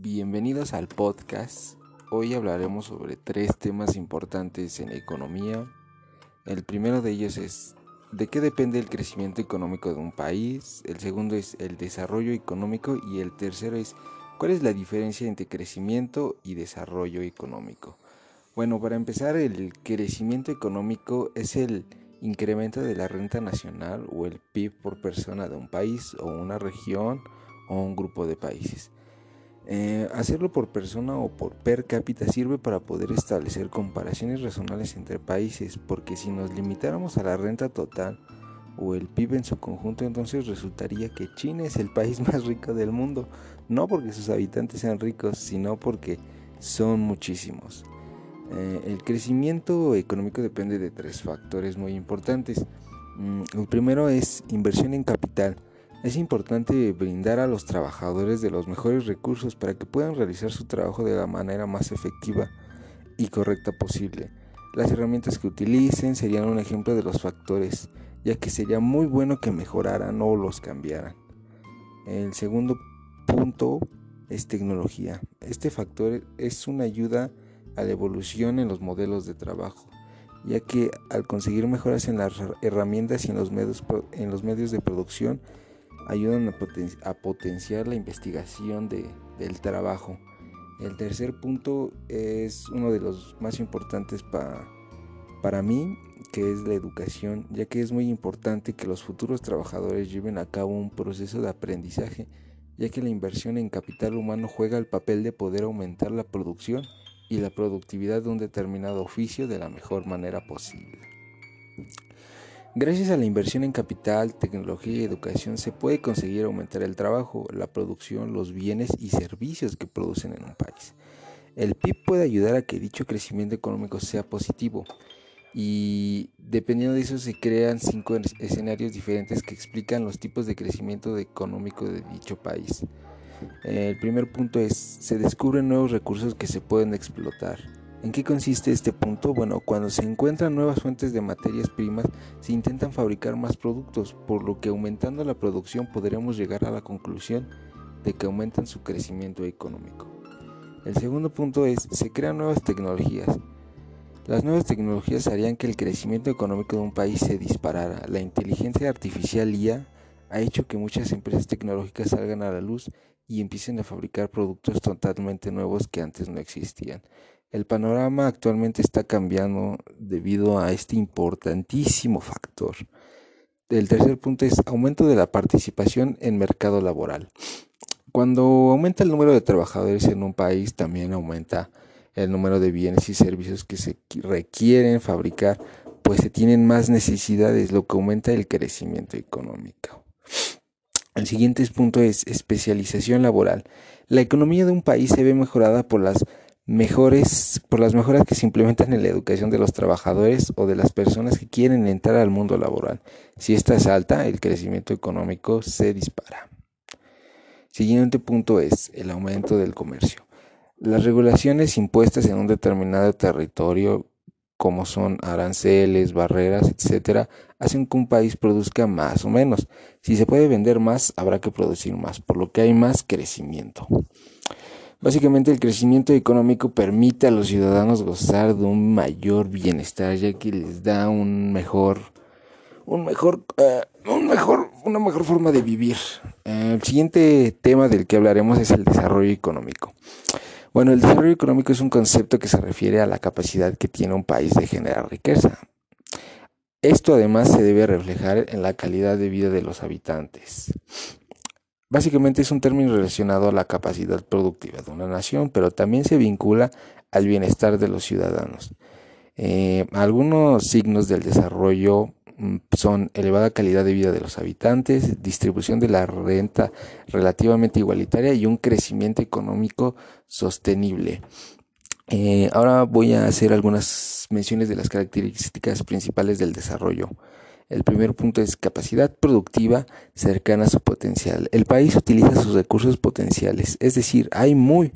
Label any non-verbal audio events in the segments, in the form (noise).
Bienvenidos al podcast. Hoy hablaremos sobre tres temas importantes en economía. El primero de ellos es ¿de qué depende el crecimiento económico de un país? El segundo es el desarrollo económico y el tercero es ¿cuál es la diferencia entre crecimiento y desarrollo económico? Bueno, para empezar, el crecimiento económico es el incremento de la renta nacional o el PIB por persona de un país o una región o un grupo de países. Eh, hacerlo por persona o por per cápita sirve para poder establecer comparaciones razonables entre países, porque si nos limitáramos a la renta total o el PIB en su conjunto, entonces resultaría que China es el (laughs) país más rico del mundo, no porque sus habitantes sean ricos, sino porque son muchísimos. Eh, el crecimiento económico depende de tres factores muy importantes. Mm, el primero es inversión en capital es importante brindar a los trabajadores de los mejores recursos para que puedan realizar su trabajo de la manera más efectiva y correcta posible. Las herramientas que utilicen serían un ejemplo de los factores, ya que sería muy bueno que mejoraran o los cambiaran. El segundo punto es tecnología. Este factor es una ayuda a la evolución en los modelos de trabajo, ya que al conseguir mejoras en las herramientas y en los medios, de producción, ayudan a, potenciar la investigación del trabajo. El tercer punto es uno de los más importantes para mí, que es la educación, ya que es muy importante que los futuros trabajadores lleven a cabo un proceso de aprendizaje, ya que la inversión en capital humano juega el papel de poder aumentar la producción y la productividad de un determinado oficio de la mejor manera posible. Gracias a la inversión en capital, tecnología y educación se puede conseguir aumentar el trabajo, la producción, los bienes y servicios que producen en un país. El PIB puede ayudar a que dicho crecimiento económico sea positivo y dependiendo de eso se crean cinco escenarios diferentes que explican los tipos de crecimiento económico de dicho país. El primer punto es, se descubren nuevos recursos que se pueden explotar. ¿En qué consiste este punto? Bueno, cuando se encuentran nuevas fuentes de materias primas, se intentan fabricar más productos, por lo que aumentando la producción podremos llegar a la conclusión de que aumentan su crecimiento económico. El segundo punto es, se crean nuevas tecnologías. Las nuevas tecnologías harían que el crecimiento económico de un país se disparara. La inteligencia artificial IA ha hecho que muchas empresas tecnológicas salgan a la luz y empiecen a fabricar productos totalmente nuevos que antes no existían. El panorama actualmente está cambiando debido a este importantísimo factor. El tercer punto es aumento de la participación en mercado laboral. Cuando aumenta el número de trabajadores en un país, también aumenta el número de bienes y servicios que se requieren fabricar, pues se tienen más necesidades, lo que aumenta el crecimiento económico. El siguiente punto es especialización laboral. La economía de un país se ve mejorada por las mejores, por las mejoras que se implementan en la educación de los trabajadores o de las personas que quieren entrar al mundo laboral. Si esta es alta, el crecimiento económico se dispara. Siguiente punto es el aumento del comercio. Las regulaciones impuestas en un determinado territorio, como son aranceles, barreras, etcétera, hacen que un país produzca más o menos. Si se puede vender más, habrá que producir más, por lo que hay más crecimiento. Básicamente el crecimiento económico permite a los ciudadanos gozar de un mayor bienestar ya que les da un mejor un mejor eh, un mejor una mejor forma de vivir. Eh, el siguiente tema del que hablaremos es el desarrollo económico. Bueno, el desarrollo económico es un concepto que se refiere a la capacidad que tiene un país de generar riqueza. Esto además se debe reflejar en la calidad de vida de los habitantes. Básicamente es un término relacionado a la capacidad productiva de una nación, pero también se vincula al bienestar de los ciudadanos. Eh, algunos signos del desarrollo mm, son elevada calidad de vida de los habitantes, distribución de la renta relativamente igualitaria y un crecimiento económico sostenible. Eh, ahora voy a hacer algunas menciones de las características principales del desarrollo. El primer punto es capacidad productiva cercana a su potencial. El país utiliza sus recursos potenciales, es decir, hay muy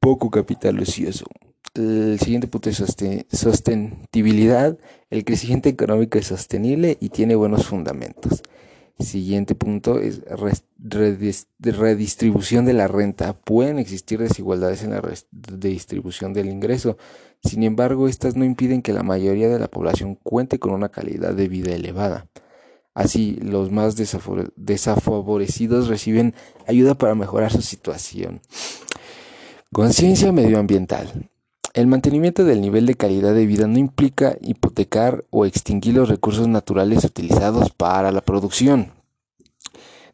poco capital ocioso. El siguiente punto es sostenibilidad. El crecimiento económico es sostenible y tiene buenos fundamentos. Siguiente punto es redistribución de la renta. Pueden existir desigualdades en la redistribución del ingreso. Sin embargo, estas no impiden que la mayoría de la población cuente con una calidad de vida elevada. Así, los más desafavorecidos reciben ayuda para mejorar su situación. Conciencia medioambiental. El mantenimiento del nivel de calidad de vida no implica hipotecar o extinguir los recursos naturales utilizados para la producción.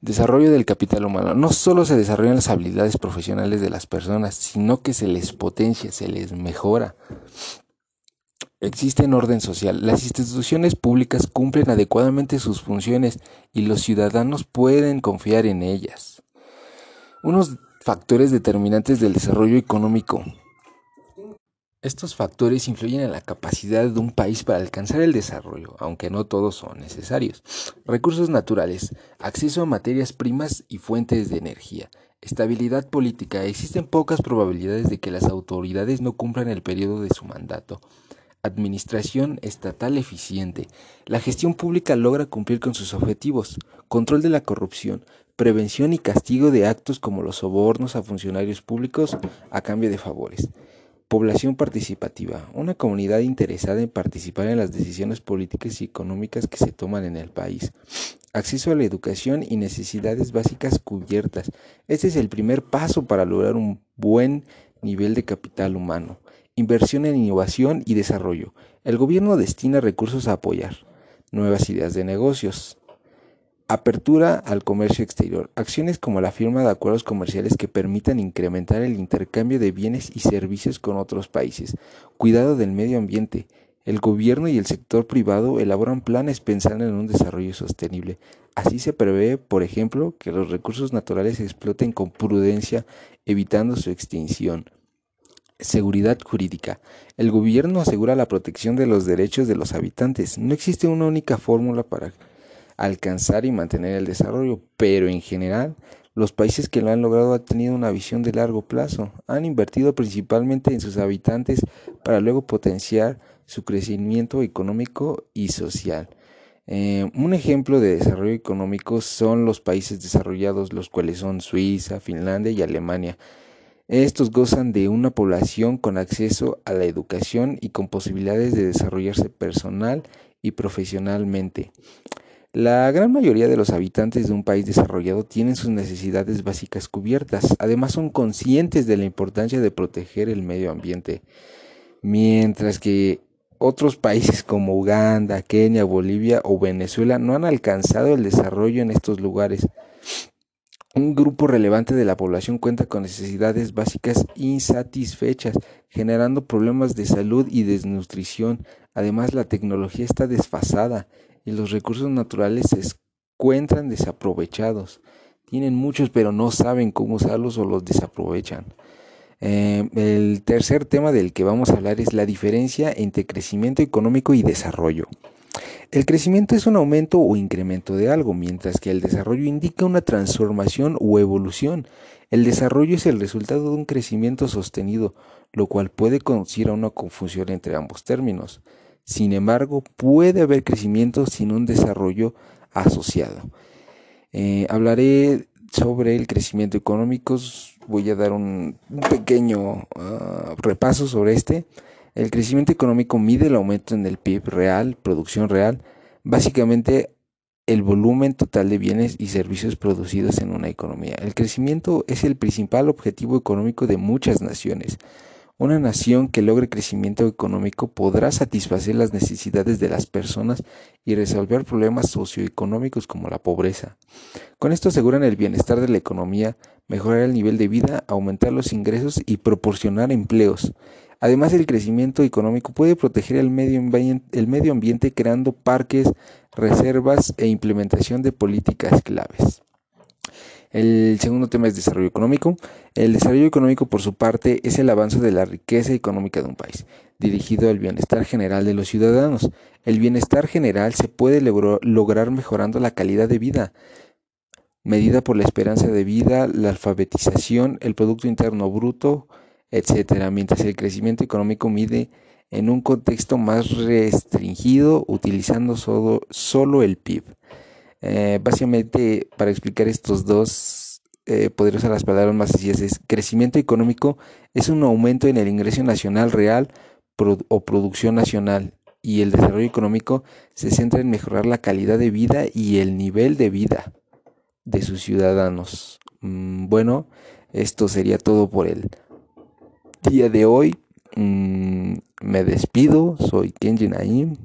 Desarrollo del capital humano. No solo se desarrollan las habilidades profesionales de las personas, sino que se les potencia, se les mejora. Existe en orden social. Las instituciones públicas cumplen adecuadamente sus funciones y los ciudadanos pueden confiar en ellas. Unos factores determinantes del desarrollo económico. Estos factores influyen en la capacidad de un país para alcanzar el desarrollo, aunque no todos son necesarios. Recursos naturales, acceso a materias primas y fuentes de energía. Estabilidad política. Existen pocas probabilidades de que las autoridades no cumplan el periodo de su mandato. Administración estatal eficiente. La gestión pública logra cumplir con sus objetivos. Control de la corrupción. Prevención y castigo de actos como los sobornos a funcionarios públicos a cambio de favores. Población participativa, una comunidad interesada en participar en las decisiones políticas y económicas que se toman en el país. Acceso a la educación y necesidades básicas cubiertas. Este es el primer paso para lograr un buen nivel de capital humano. Inversión en innovación y desarrollo. El gobierno destina recursos a apoyar nuevas ideas de negocios, Apertura al comercio exterior. Acciones como la firma de acuerdos comerciales que permitan incrementar el intercambio de bienes y servicios con otros países. Cuidado del medio ambiente. El gobierno y el sector privado elaboran planes pensando en un desarrollo sostenible. Así se prevé, por ejemplo, que los recursos naturales se exploten con prudencia, evitando su extinción. Seguridad jurídica. El gobierno asegura la protección de los derechos de los habitantes. No existe una única fórmula para alcanzar y mantener el desarrollo, pero en general los países que lo han logrado han tenido una visión de largo plazo, han invertido principalmente en sus habitantes para luego potenciar su crecimiento económico y social. Eh, un ejemplo de desarrollo económico son los países desarrollados, los cuales son Suiza, Finlandia y Alemania. Estos gozan de una población con acceso a la educación y con posibilidades de desarrollarse personal y profesionalmente. La gran mayoría de los habitantes de un país desarrollado tienen sus necesidades básicas cubiertas. Además son conscientes de la importancia de proteger el medio ambiente. Mientras que otros países como Uganda, Kenia, Bolivia o Venezuela no han alcanzado el desarrollo en estos lugares. Un grupo relevante de la población cuenta con necesidades básicas insatisfechas, generando problemas de salud y desnutrición. Además, la tecnología está desfasada y los recursos naturales se encuentran desaprovechados. Tienen muchos pero no saben cómo usarlos o los desaprovechan. Eh, el tercer tema del que vamos a hablar es la diferencia entre crecimiento económico y desarrollo. El crecimiento es un aumento o incremento de algo, mientras que el desarrollo indica una transformación o evolución. El desarrollo es el resultado de un crecimiento sostenido, lo cual puede conducir a una confusión entre ambos términos. Sin embargo, puede haber crecimiento sin un desarrollo asociado. Eh, hablaré sobre el crecimiento económico. Voy a dar un, pequeño ah, repaso sobre este. El crecimiento económico mide el aumento en el PIB real, producción real, básicamente el volumen total de bienes y servicios producidos en una economía. El crecimiento es el principal objetivo económico de muchas naciones. Una nación que logre crecimiento económico podrá satisfacer las necesidades de las personas y resolver problemas socioeconómicos como la pobreza. Con esto aseguran el bienestar de la economía, mejorar el nivel de vida, aumentar los ingresos y proporcionar empleos. Además, el crecimiento económico puede proteger el medio, ambiente creando parques, reservas e implementación de políticas claves. El segundo tema es desarrollo económico. El desarrollo económico, por su parte, es el avance de la riqueza económica de un país, dirigido al bienestar general de los ciudadanos. El bienestar general se puede lograr mejorando la calidad de vida, medida por la esperanza de vida, la alfabetización, el Producto Interno Bruto, etc., mientras el crecimiento económico mide en un contexto más restringido, utilizando solo, solo el PIB. Eh, básicamente, para explicar estos dos, eh, podría usar las palabras más sencillas, es crecimiento económico es un aumento en el ingreso nacional real o producción nacional y el desarrollo económico se centra en mejorar la calidad de vida y el nivel de vida de sus ciudadanos. Mm, bueno, esto sería todo por el día de hoy. Mm, me despido, soy Kenji Naim